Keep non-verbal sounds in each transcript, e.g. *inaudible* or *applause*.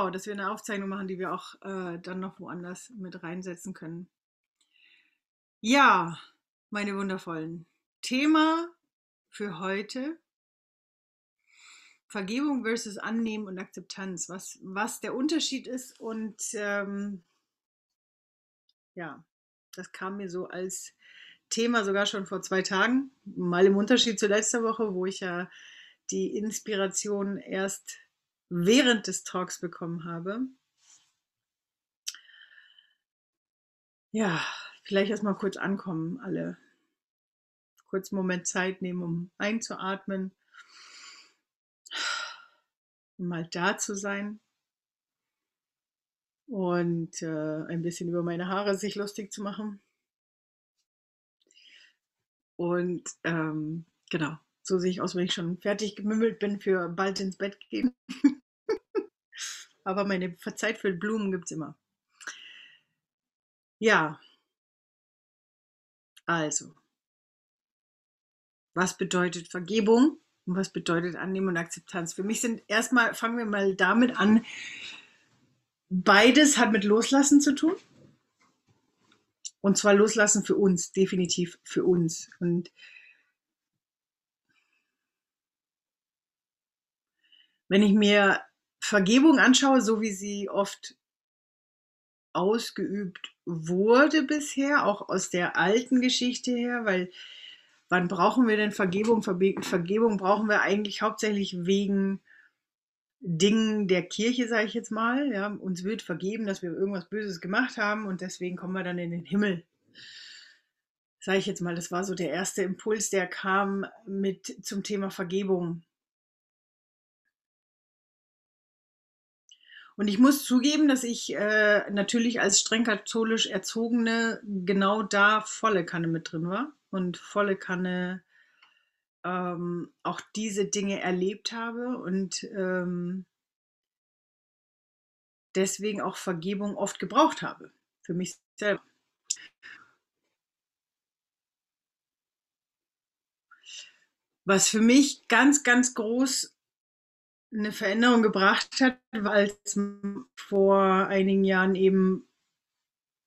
Genau, dass wir eine Aufzeichnung machen, die wir auch äh, dann noch woanders mit reinsetzen können. Ja, meine wundervollen. Thema für heute. Vergebung versus Annehmen und Akzeptanz. Was, was der Unterschied ist und ähm, ja, das kam mir so als Thema sogar schon vor zwei Tagen. Mal im Unterschied zu letzter Woche, wo ich ja die Inspiration erst während des Talks bekommen habe. Ja, vielleicht erstmal kurz ankommen, alle. Kurz einen Moment Zeit nehmen, um einzuatmen, um mal da zu sein und äh, ein bisschen über meine Haare sich lustig zu machen. Und ähm, genau, so sehe ich aus, wenn ich schon fertig gemümmelt bin für bald ins Bett gehen. *laughs* Aber meine Zeit für Blumen gibt es immer. Ja, also, was bedeutet Vergebung und was bedeutet Annehmen und Akzeptanz? Für mich sind erstmal, fangen wir mal damit an, beides hat mit Loslassen zu tun. Und zwar Loslassen für uns, definitiv für uns. Und wenn ich mir Vergebung anschaue, so wie sie oft ausgeübt wurde bisher, auch aus der alten Geschichte her, weil wann brauchen wir denn Vergebung? Vergebung brauchen wir eigentlich hauptsächlich wegen Dingen der Kirche, sage ich jetzt mal. Ja, uns wird vergeben, dass wir irgendwas Böses gemacht haben und deswegen kommen wir dann in den Himmel. Sage ich jetzt mal, das war so der erste Impuls, der kam mit zum Thema Vergebung. Und ich muss zugeben, dass ich äh, natürlich als streng katholisch Erzogene genau da volle Kanne mit drin war und volle Kanne ähm, auch diese Dinge erlebt habe und ähm, deswegen auch Vergebung oft gebraucht habe für mich selber. Was für mich ganz, ganz groß eine Veränderung gebracht hat, als vor einigen Jahren eben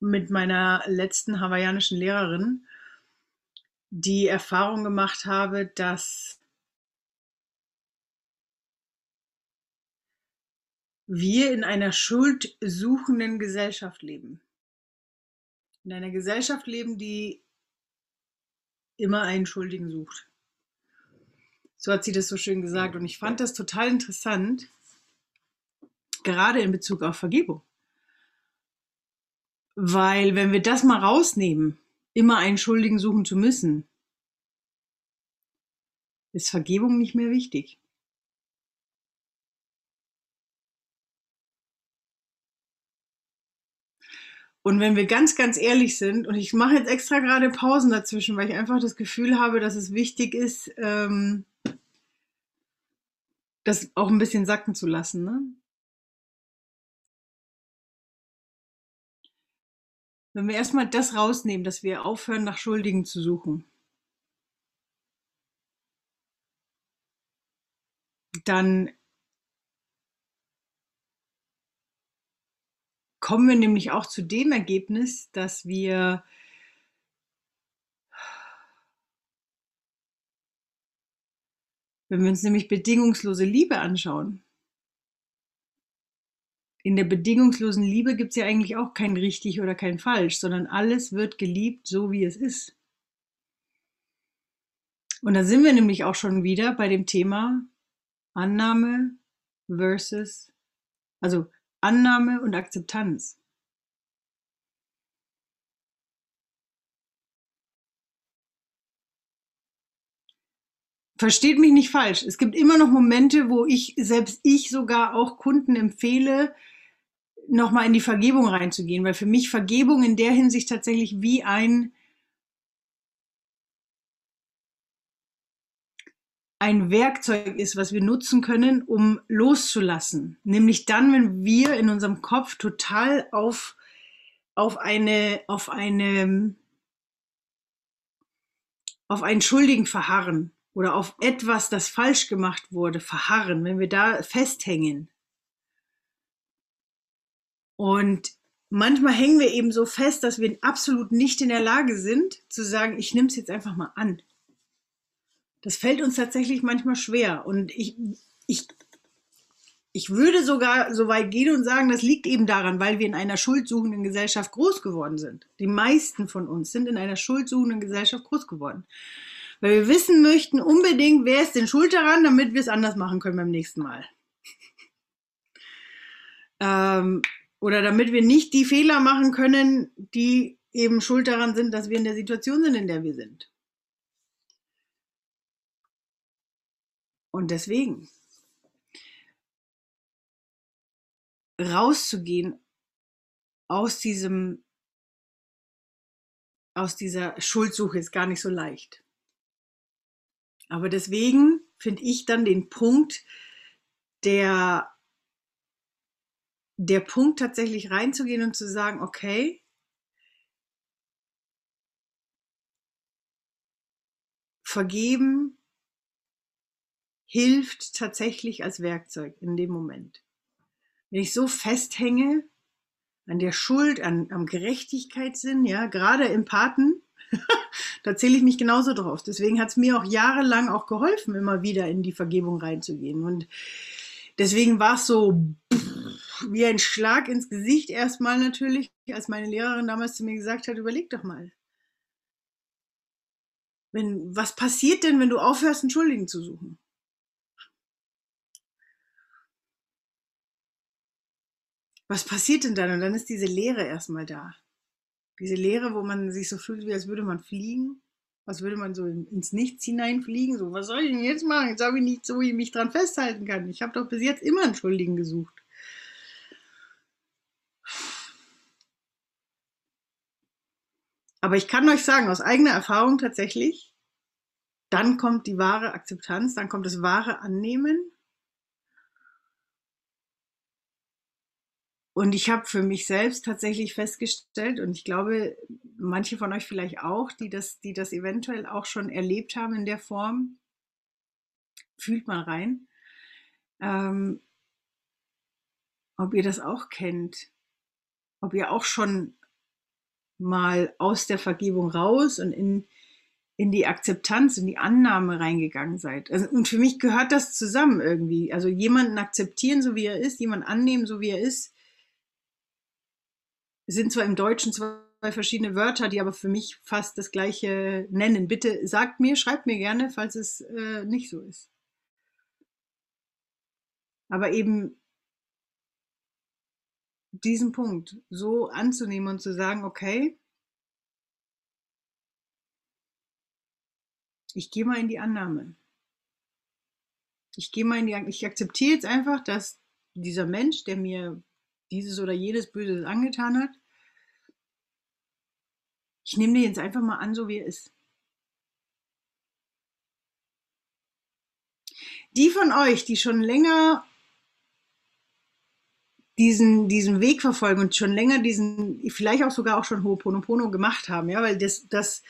mit meiner letzten hawaiianischen Lehrerin die Erfahrung gemacht habe, dass wir in einer schuldsuchenden Gesellschaft leben. In einer Gesellschaft leben, die immer einen Schuldigen sucht. So hat sie das so schön gesagt. Und ich fand das total interessant, gerade in Bezug auf Vergebung. Weil wenn wir das mal rausnehmen, immer einen Schuldigen suchen zu müssen, ist Vergebung nicht mehr wichtig. Und wenn wir ganz, ganz ehrlich sind, und ich mache jetzt extra gerade Pausen dazwischen, weil ich einfach das Gefühl habe, dass es wichtig ist, ähm, das auch ein bisschen sacken zu lassen. Ne? Wenn wir erstmal das rausnehmen, dass wir aufhören, nach Schuldigen zu suchen, dann kommen wir nämlich auch zu dem Ergebnis, dass wir Wenn wir uns nämlich bedingungslose Liebe anschauen, in der bedingungslosen Liebe gibt es ja eigentlich auch kein richtig oder kein falsch, sondern alles wird geliebt, so wie es ist. Und da sind wir nämlich auch schon wieder bei dem Thema Annahme versus, also Annahme und Akzeptanz. Versteht mich nicht falsch. Es gibt immer noch Momente, wo ich, selbst ich sogar auch Kunden empfehle, nochmal in die Vergebung reinzugehen, weil für mich Vergebung in der Hinsicht tatsächlich wie ein, ein Werkzeug ist, was wir nutzen können, um loszulassen. Nämlich dann, wenn wir in unserem Kopf total auf, auf eine, auf eine, auf einen Schuldigen verharren oder auf etwas, das falsch gemacht wurde, verharren, wenn wir da festhängen, Und manchmal hängen wir eben so fest, dass wir absolut nicht in der Lage sind, zu sagen, ich nehme es jetzt einfach mal an. Das fällt uns tatsächlich manchmal schwer. Und ich, ich, ich würde sogar so weit gehen und sagen, das liegt eben daran, weil wir in einer schuldsuchenden Gesellschaft groß geworden sind. Die meisten von uns sind in einer schuldsuchenden Gesellschaft groß geworden. Weil wir wissen möchten unbedingt, wer ist denn schuld daran, damit wir es anders machen können beim nächsten Mal. ähm, oder damit wir nicht die Fehler machen können, die eben schuld daran sind, dass wir in der Situation sind, in der wir sind. Und deswegen rauszugehen aus diesem aus dieser Schuldsuche ist gar nicht so leicht. Aber deswegen finde ich dann den Punkt der der Punkt tatsächlich reinzugehen und zu sagen, okay, vergeben hilft tatsächlich als Werkzeug in dem Moment. Wenn ich so festhänge an der Schuld, an, am Gerechtigkeitssinn, ja, gerade im Paten, *laughs* da zähle ich mich genauso drauf. Deswegen hat es mir auch jahrelang auch geholfen, immer wieder in die Vergebung reinzugehen. Und deswegen war es so wie ein Schlag ins Gesicht erstmal natürlich, als meine Lehrerin damals zu mir gesagt hat, überleg doch mal. Wenn, was passiert denn, wenn du aufhörst, einen Schuldigen zu suchen? Was passiert denn dann? Und dann ist diese Leere erstmal da. Diese Leere, wo man sich so fühlt, wie als würde man fliegen. Was würde man so ins Nichts hineinfliegen? So, was soll ich denn jetzt machen? Jetzt habe ich nicht so, wie ich mich dran festhalten kann. Ich habe doch bis jetzt immer einen Schuldigen gesucht. Aber ich kann euch sagen, aus eigener Erfahrung tatsächlich, dann kommt die wahre Akzeptanz, dann kommt das wahre Annehmen. Und ich habe für mich selbst tatsächlich festgestellt, und ich glaube, manche von euch vielleicht auch, die das, die das eventuell auch schon erlebt haben in der Form, fühlt mal rein, ähm, ob ihr das auch kennt, ob ihr auch schon mal aus der Vergebung raus und in, in die Akzeptanz, in die Annahme reingegangen seid. Also, und für mich gehört das zusammen irgendwie. Also jemanden akzeptieren, so wie er ist, jemanden annehmen, so wie er ist, sind zwar im Deutschen zwei verschiedene Wörter, die aber für mich fast das gleiche nennen. Bitte sagt mir, schreibt mir gerne, falls es äh, nicht so ist. Aber eben diesen Punkt so anzunehmen und zu sagen, okay, ich gehe mal in die Annahme. Ich gehe mal in die, ich akzeptiere jetzt einfach, dass dieser Mensch, der mir dieses oder jenes Böses angetan hat, ich nehme den jetzt einfach mal an, so wie er ist. Die von euch, die schon länger diesen, diesen Weg verfolgen und schon länger diesen, vielleicht auch sogar auch schon Ho'oponopono gemacht haben, ja, weil das, das,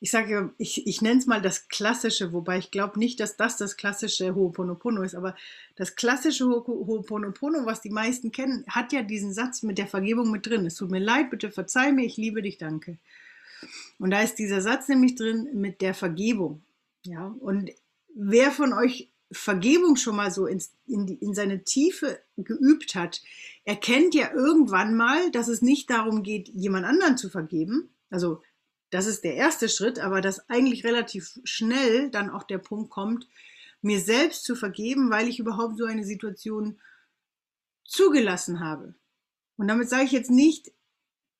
ich sage, ich, ich nenne es mal das Klassische, wobei ich glaube nicht, dass das das klassische Ho'oponopono ist, aber das klassische Ho'oponopono, was die meisten kennen, hat ja diesen Satz mit der Vergebung mit drin. Es tut mir leid, bitte verzeih mir, ich liebe dich, danke. Und da ist dieser Satz nämlich drin mit der Vergebung. Ja, und wer von euch Vergebung schon mal so ins, in, die, in seine Tiefe geübt hat, erkennt ja irgendwann mal, dass es nicht darum geht, jemand anderen zu vergeben. Also das ist der erste Schritt, aber dass eigentlich relativ schnell dann auch der Punkt kommt, mir selbst zu vergeben, weil ich überhaupt so eine Situation zugelassen habe. Und damit sage ich jetzt nicht,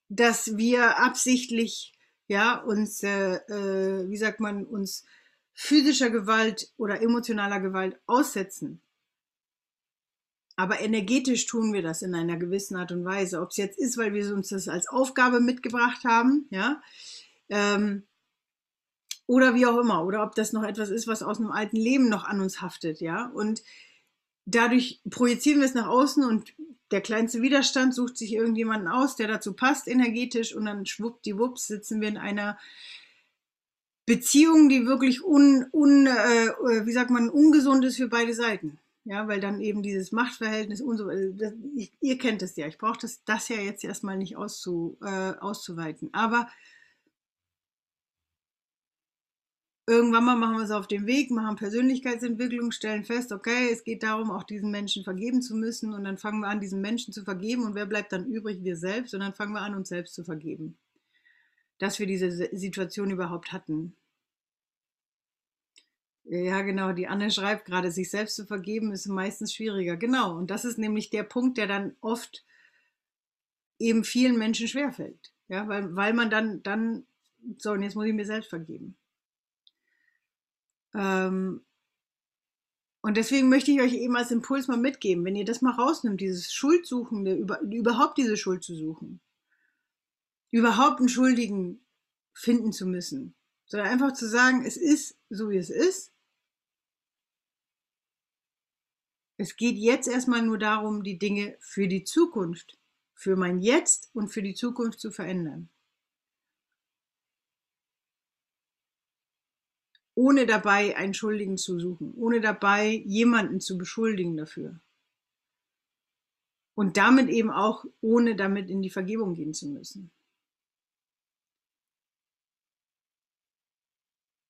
dass wir absichtlich ja uns, äh, äh, wie sagt man, uns physischer Gewalt oder emotionaler Gewalt aussetzen. Aber energetisch tun wir das in einer gewissen Art und Weise. Ob es jetzt ist, weil wir uns das als Aufgabe mitgebracht haben, ja, ähm, oder wie auch immer, oder ob das noch etwas ist, was aus einem alten Leben noch an uns haftet, ja. Und dadurch projizieren wir es nach außen und der kleinste Widerstand sucht sich irgendjemanden aus, der dazu passt energetisch und dann schwuppdiwupps sitzen wir in einer Beziehung, die wirklich un, un äh, wie sagt man, ungesund ist für beide Seiten. Ja, weil dann eben dieses Machtverhältnis und so, also das, ich, ihr kennt es ja, ich brauche das, das ja jetzt erstmal nicht auszu, äh, auszuweiten. Aber irgendwann mal machen wir es auf dem Weg, machen Persönlichkeitsentwicklung, stellen fest, okay, es geht darum, auch diesen Menschen vergeben zu müssen und dann fangen wir an, diesen Menschen zu vergeben und wer bleibt dann übrig? Wir selbst und dann fangen wir an, uns selbst zu vergeben. Dass wir diese Situation überhaupt hatten. Ja, genau. Die Anne schreibt gerade, sich selbst zu vergeben ist meistens schwieriger. Genau. Und das ist nämlich der Punkt, der dann oft eben vielen Menschen schwerfällt. Ja, weil, weil man dann, dann, so, und jetzt muss ich mir selbst vergeben. Ähm, und deswegen möchte ich euch eben als Impuls mal mitgeben, wenn ihr das mal rausnimmt, dieses Schuldsuchende, über, überhaupt diese Schuld zu suchen, überhaupt einen Schuldigen finden zu müssen, sondern einfach zu sagen, es ist so, wie es ist. Es geht jetzt erstmal nur darum, die Dinge für die Zukunft, für mein Jetzt und für die Zukunft zu verändern. Ohne dabei einen Schuldigen zu suchen, ohne dabei jemanden zu beschuldigen dafür. Und damit eben auch, ohne damit in die Vergebung gehen zu müssen.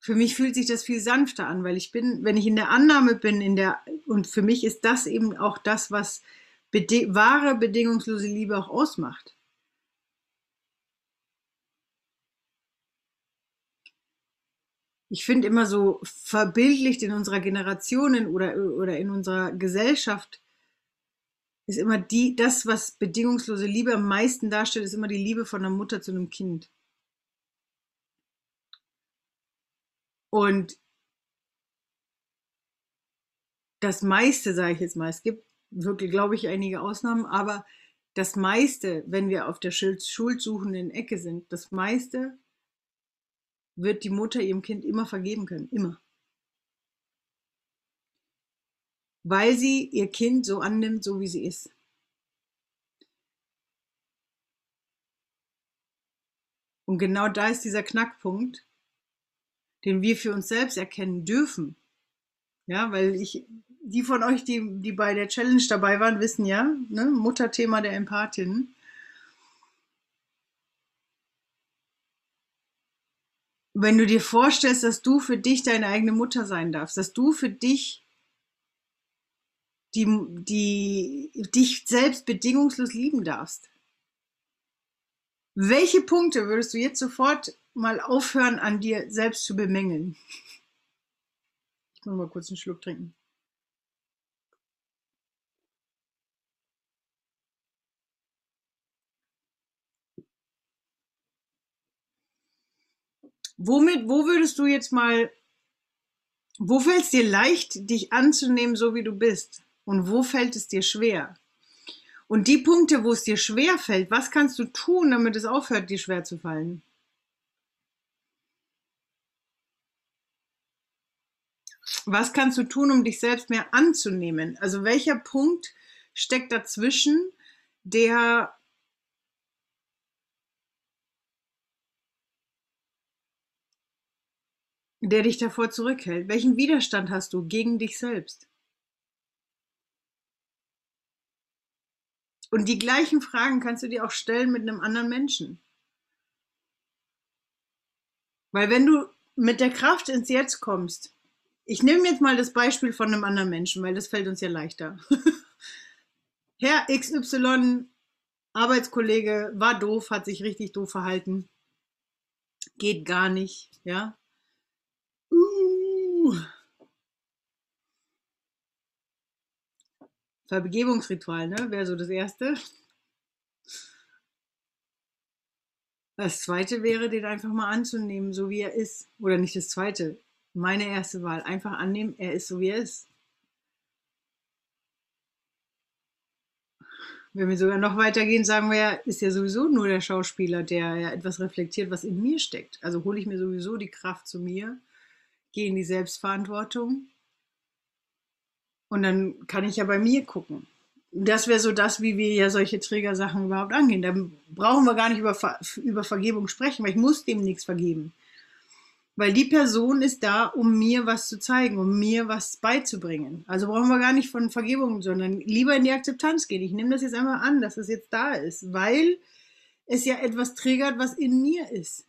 Für mich fühlt sich das viel sanfter an, weil ich bin, wenn ich in der Annahme bin, in der, und für mich ist das eben auch das, was bede wahre bedingungslose Liebe auch ausmacht. Ich finde immer so verbildlicht in unserer Generation oder, oder in unserer Gesellschaft ist immer die, das, was bedingungslose Liebe am meisten darstellt, ist immer die Liebe von einer Mutter zu einem Kind. Und das meiste, sage ich jetzt mal, es gibt wirklich, glaube ich, einige Ausnahmen, aber das meiste, wenn wir auf der schuldsuchenden Ecke sind, das meiste wird die Mutter ihrem Kind immer vergeben können, immer. Weil sie ihr Kind so annimmt, so wie sie ist. Und genau da ist dieser Knackpunkt, den wir für uns selbst erkennen dürfen. Ja, weil ich, die von euch, die, die bei der Challenge dabei waren, wissen ja, ne, Mutterthema der Empathin. Wenn du dir vorstellst, dass du für dich deine eigene Mutter sein darfst, dass du für dich die, die, dich selbst bedingungslos lieben darfst. Welche Punkte würdest du jetzt sofort mal aufhören, an dir selbst zu bemängeln? Ich muss mal kurz einen Schluck trinken. Womit, wo würdest du jetzt mal, wo fällt es dir leicht, dich anzunehmen, so wie du bist? Und wo fällt es dir schwer? Und die Punkte, wo es dir schwer fällt, was kannst du tun, damit es aufhört, dir schwer zu fallen? Was kannst du tun, um dich selbst mehr anzunehmen? Also welcher Punkt steckt dazwischen, der der dich davor zurückhält? Welchen Widerstand hast du gegen dich selbst? Und die gleichen Fragen kannst du dir auch stellen mit einem anderen Menschen. Weil wenn du mit der Kraft ins Jetzt kommst, ich nehme jetzt mal das Beispiel von einem anderen Menschen, weil das fällt uns ja leichter. *laughs* Herr XY, Arbeitskollege, war doof, hat sich richtig doof verhalten. Geht gar nicht, ja. Vergebungsritual, ne? Wäre so das erste. Das zweite wäre, den einfach mal anzunehmen, so wie er ist. Oder nicht das zweite. Meine erste Wahl. Einfach annehmen, er ist so wie er ist. Wenn wir sogar noch weitergehen, sagen wir ja, ist ja sowieso nur der Schauspieler, der ja etwas reflektiert, was in mir steckt. Also hole ich mir sowieso die Kraft zu mir, gehe in die Selbstverantwortung und dann kann ich ja bei mir gucken. Das wäre so das, wie wir ja solche Trägersachen überhaupt angehen. Da brauchen wir gar nicht über, Ver über Vergebung sprechen, weil ich muss dem nichts vergeben. Weil die Person ist da, um mir was zu zeigen, um mir was beizubringen. Also brauchen wir gar nicht von Vergebung, sondern lieber in die Akzeptanz gehen. Ich nehme das jetzt einfach an, dass es jetzt da ist, weil es ja etwas triggert, was in mir ist.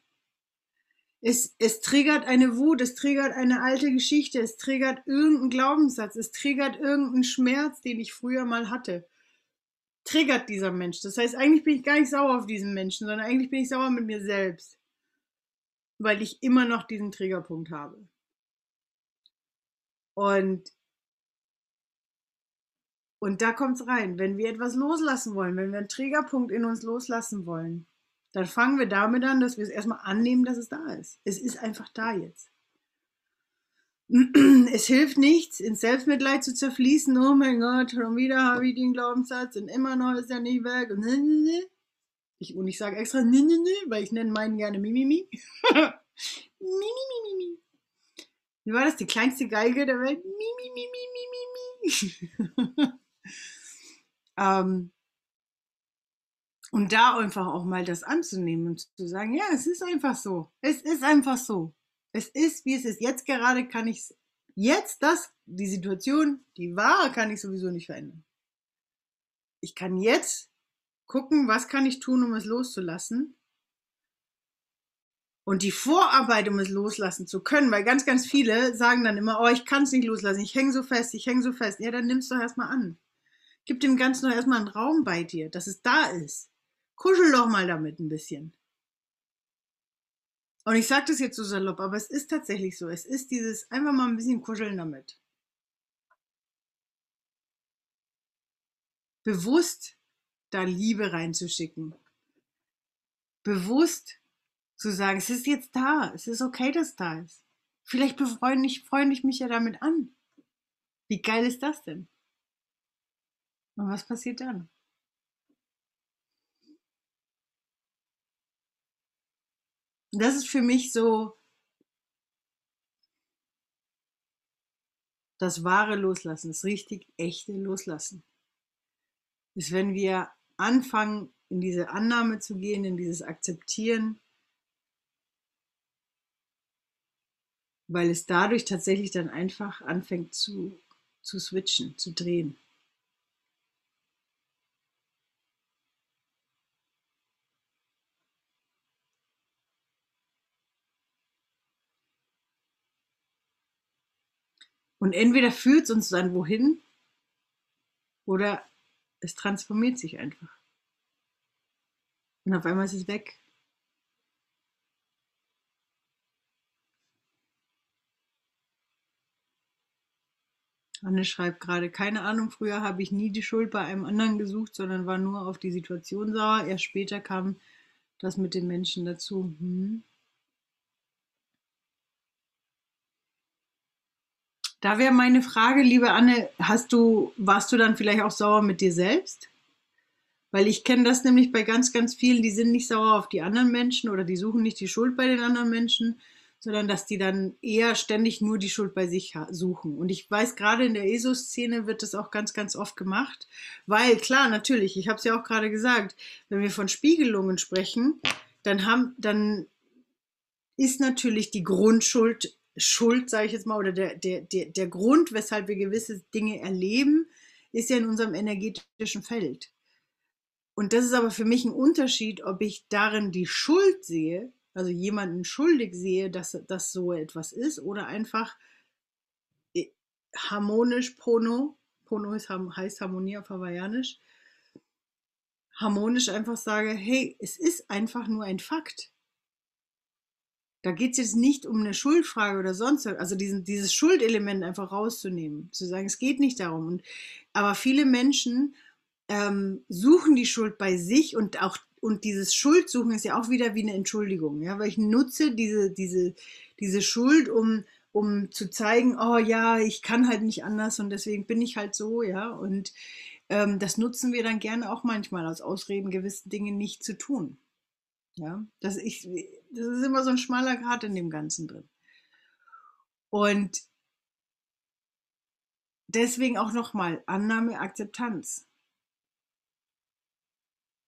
Es, es triggert eine Wut, es triggert eine alte Geschichte, es triggert irgendeinen Glaubenssatz, es triggert irgendeinen Schmerz, den ich früher mal hatte. Triggert dieser Mensch. Das heißt, eigentlich bin ich gar nicht sauer auf diesen Menschen, sondern eigentlich bin ich sauer mit mir selbst weil ich immer noch diesen Triggerpunkt habe. Und, und da es rein. Wenn wir etwas loslassen wollen, wenn wir einen Triggerpunkt in uns loslassen wollen, dann fangen wir damit an, dass wir es erstmal annehmen, dass es da ist. Es ist einfach da jetzt. *clears throat* Es hilft nichts, in Selbstmitleid zu zerfließen. Oh mein Gott, schon wieder habe ich den Glaubenssatz und immer noch ist er nicht weg. Und ich, und ich sage extra nü, nü, nü, weil ich nenne meinen gerne Mimimi. Mimi, *laughs* mi, mi. Wie war das? Die kleinste Geige der Welt? Mimi, mi, mi, mi, mi, mi. *laughs* ähm, und da einfach auch mal das anzunehmen und zu sagen, ja, es ist einfach so. Es ist einfach so. Es ist, wie es ist. Jetzt gerade kann ich es, jetzt das, die Situation, die war, kann ich sowieso nicht verändern. Ich kann jetzt gucken, was kann ich tun, um es loszulassen. Und die Vorarbeit, um es loslassen zu können, weil ganz, ganz viele sagen dann immer, oh, ich kann es nicht loslassen, ich hänge so fest, ich hänge so fest. Ja, dann nimmst du erstmal an. Gib dem Ganzen doch erstmal einen Raum bei dir, dass es da ist. Kuschel doch mal damit ein bisschen. Und ich sage das jetzt so salopp, aber es ist tatsächlich so. Es ist dieses einfach mal ein bisschen kuscheln damit. Bewusst da Liebe reinzuschicken. Bewusst zu sagen, es ist jetzt da, es ist okay, dass da ist. Vielleicht befreunde ich, freunde ich mich ja damit an. Wie geil ist das denn? Und was passiert dann? Das ist für mich so das wahre Loslassen, das richtig echte Loslassen. Ist, wenn wir anfangen, in diese Annahme zu gehen, in dieses Akzeptieren, weil es dadurch tatsächlich dann einfach anfängt zu, zu switchen, zu drehen. Und entweder führt es uns dann wohin oder es transformiert sich einfach. Und auf einmal ist es weg. Anne schreibt gerade, keine Ahnung, früher habe ich nie die Schuld bei einem anderen gesucht, sondern war nur auf die Situation sauer. Erst später kam das mit den Menschen dazu. Hm. Da wäre meine Frage, liebe Anne, hast du, warst du dann vielleicht auch sauer mit dir selbst? Weil ich kenne das nämlich bei ganz, ganz vielen, die sind nicht sauer auf die anderen Menschen oder die suchen nicht die Schuld bei den anderen Menschen, sondern dass die dann eher ständig nur die Schuld bei sich suchen. Und ich weiß, gerade in der ESO-Szene wird das auch ganz, ganz oft gemacht, weil klar, natürlich, ich habe es ja auch gerade gesagt, wenn wir von Spiegelungen sprechen, dann haben, dann ist natürlich die Grundschuld, Schuld, sage ich jetzt mal, oder der, der, der, der Grund, weshalb wir gewisse Dinge erleben, ist ja in unserem energetischen Feld. Und das ist aber für mich ein Unterschied, ob ich darin die Schuld sehe also jemanden schuldig sehe, dass das so etwas ist, oder einfach äh, harmonisch Pono, Pono ist, heißt Harmonie auf Hawaiianisch, harmonisch einfach sage, hey, es ist einfach nur ein Fakt. Da geht es jetzt nicht um eine Schuldfrage oder sonst, also diesen, dieses Schuldelement einfach rauszunehmen, zu sagen, es geht nicht darum. Und, aber viele Menschen ähm, suchen die Schuld bei sich und auch und dieses Schuldsuchen ist ja auch wieder wie eine Entschuldigung, ja, weil ich nutze diese, diese, diese Schuld, um, um zu zeigen, oh ja, ich kann halt nicht anders und deswegen bin ich halt so, ja, und ähm, das nutzen wir dann gerne auch manchmal als Ausreden, gewisse Dinge nicht zu tun. Ja, das, ich, das ist immer so ein schmaler Grat in dem Ganzen drin. Und deswegen auch nochmal Annahme, Akzeptanz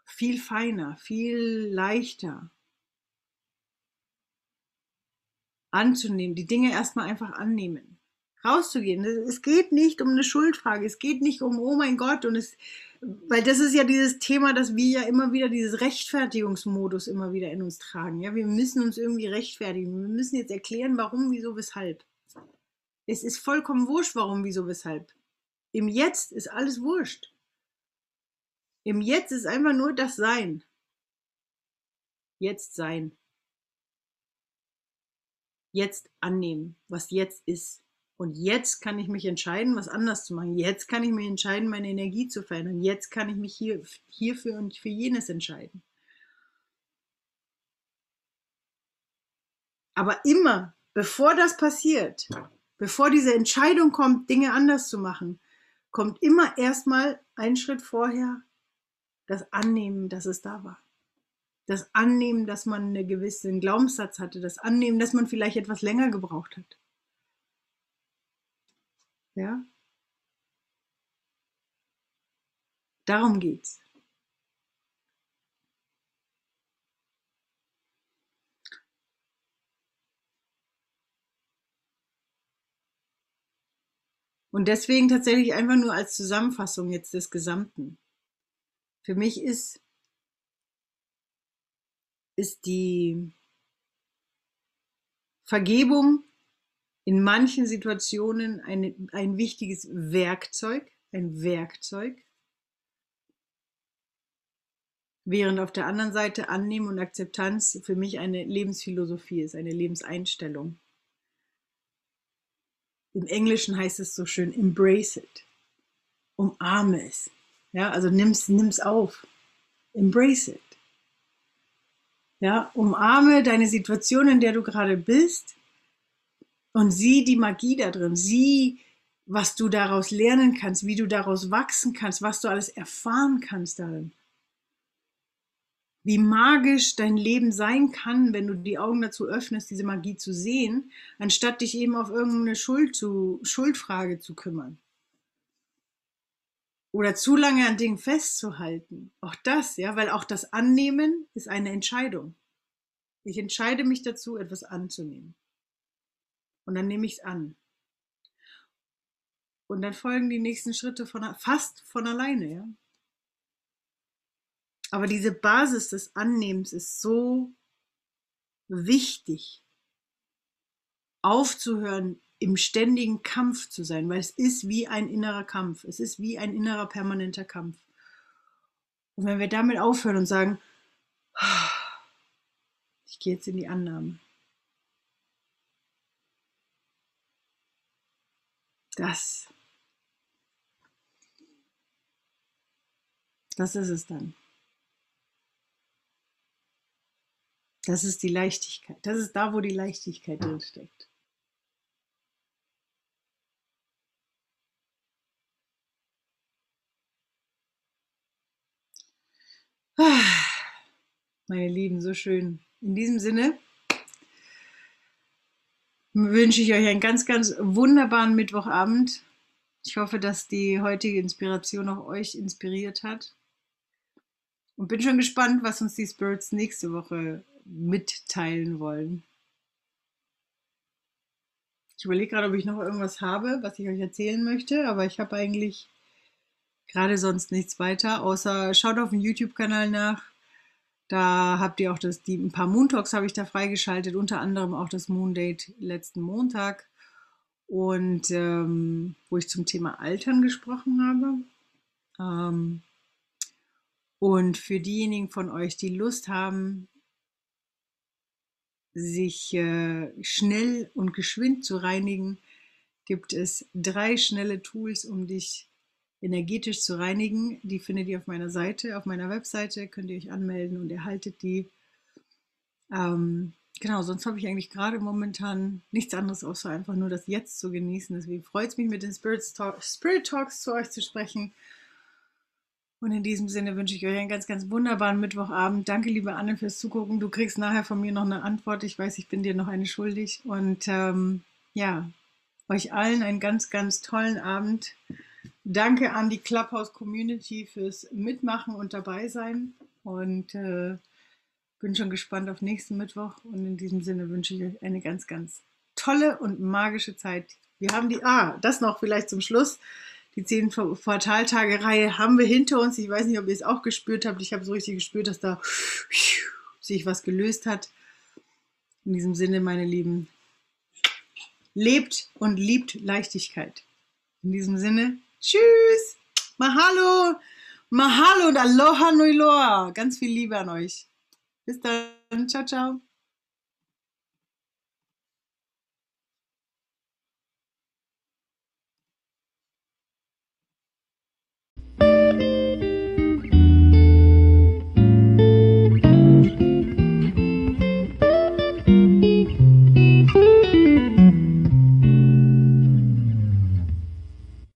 viel feiner, viel leichter. anzunehmen, die Dinge erstmal einfach annehmen. Rauszugehen. Es geht nicht um eine Schuldfrage, es geht nicht um, oh mein Gott, und es, weil das ist ja dieses Thema, dass wir ja immer wieder dieses Rechtfertigungsmodus immer wieder in uns tragen. Ja, wir müssen uns irgendwie rechtfertigen. Wir müssen jetzt erklären, warum, wieso, weshalb. Es ist vollkommen wurscht, warum, wieso, weshalb. Im Jetzt ist alles wurscht. Im Jetzt ist einfach nur das Sein. Jetzt sein. Jetzt annehmen, was jetzt ist. Und jetzt kann ich mich entscheiden, was anders zu machen. Jetzt kann ich mich entscheiden, meine Energie zu verändern. Jetzt kann ich mich hier, hierfür und für jenes entscheiden. Aber immer, bevor das passiert, bevor diese Entscheidung kommt, Dinge anders zu machen, kommt immer erstmal ein Schritt vorher das Annehmen, dass es da war. Das Annehmen, dass man einen gewissen Glaubenssatz hatte. Das Annehmen, dass man vielleicht etwas länger gebraucht hat. Ja? Darum geht's. Und deswegen tatsächlich einfach nur als Zusammenfassung jetzt des Gesamten. Für mich ist, ist die Vergebung in manchen Situationen ein, ein wichtiges Werkzeug, ein Werkzeug, während auf der anderen Seite Annehmen und Akzeptanz für mich eine Lebensphilosophie ist, eine Lebenseinstellung. Im Englischen heißt es so schön, embrace it, umarme es. Ja, also nimm's, nimm's auf, embrace it. Ja, umarme deine Situation, in der du gerade bist und sieh die Magie da drin, sieh, was du daraus lernen kannst, wie du daraus wachsen kannst, was du alles erfahren kannst darin. Wie magisch dein Leben sein kann, wenn du die Augen dazu öffnest, diese Magie zu sehen, anstatt dich eben auf irgendeine Schuld zu, Schuldfrage zu kümmern. Oder zu lange an Dingen festzuhalten. Auch das, ja, weil auch das Annehmen ist eine Entscheidung. Ich entscheide mich dazu, etwas anzunehmen. Und dann nehme ich es an. Und dann folgen die nächsten Schritte von, fast von alleine. Ja? Aber diese Basis des Annehmens ist so wichtig, aufzuhören, im ständigen Kampf zu sein, weil es ist wie ein innerer Kampf. Es ist wie ein innerer permanenter Kampf. Und wenn wir damit aufhören und sagen, ich gehe jetzt in die Annahme, Das. Das ist es dann. Das ist die Leichtigkeit. Das ist da, wo die Leichtigkeit drin steckt. Ah, meine Lieben, so schön. In diesem Sinne wünsche ich euch einen ganz, ganz wunderbaren Mittwochabend. Ich hoffe, dass die heutige Inspiration auch euch inspiriert hat. Und bin schon gespannt, was uns die Spirits nächste Woche mitteilen wollen. Ich überlege gerade, ob ich noch irgendwas habe, was ich euch erzählen möchte, aber ich habe eigentlich gerade sonst nichts weiter, außer schaut auf dem YouTube-Kanal nach, da habt ihr auch das, die, ein paar Moon Talks habe ich da freigeschaltet, unter anderem auch das Moon Date letzten Montag. Und ähm, wo ich zum Thema Altern gesprochen habe. Ähm, und für diejenigen von euch, die Lust haben, sich äh, schnell und geschwind zu reinigen, gibt es drei schnelle Tools, um dich energetisch zu reinigen. Die findet ihr auf meiner Seite, auf meiner Webseite, könnt ihr euch anmelden und erhaltet die. Ähm, genau, sonst habe ich eigentlich gerade momentan nichts anderes außer einfach nur das Jetzt zu genießen. Deswegen freut es mich, mit den Spirit, Talk, Spirit Talks zu euch zu sprechen. Und in diesem Sinne wünsche ich euch einen ganz, ganz wunderbaren Mittwochabend. Danke, liebe Anne, fürs Zugucken. Du kriegst nachher von mir noch eine Antwort. Ich weiß, ich bin dir noch eine schuldig. Und ähm, ja, euch allen einen ganz, ganz tollen Abend. Danke an die Clubhouse Community fürs Mitmachen und dabei sein. Und äh, Bin schon gespannt auf nächsten Mittwoch und in diesem Sinne wünsche ich euch eine ganz, ganz tolle und magische Zeit. Wir haben die, ah, das noch vielleicht zum Schluss. Die zehn Quartaltage-Reihe haben wir hinter uns. Ich weiß nicht, ob ihr es auch gespürt habt. Ich habe so richtig gespürt, dass da sich was gelöst hat. In diesem Sinne, meine Lieben, lebt und liebt Leichtigkeit. In diesem Sinne, tschüss, mahalo, mahalo und aloha nui loa. Ganz viel Liebe an euch. Bis dann, ciao, ciao.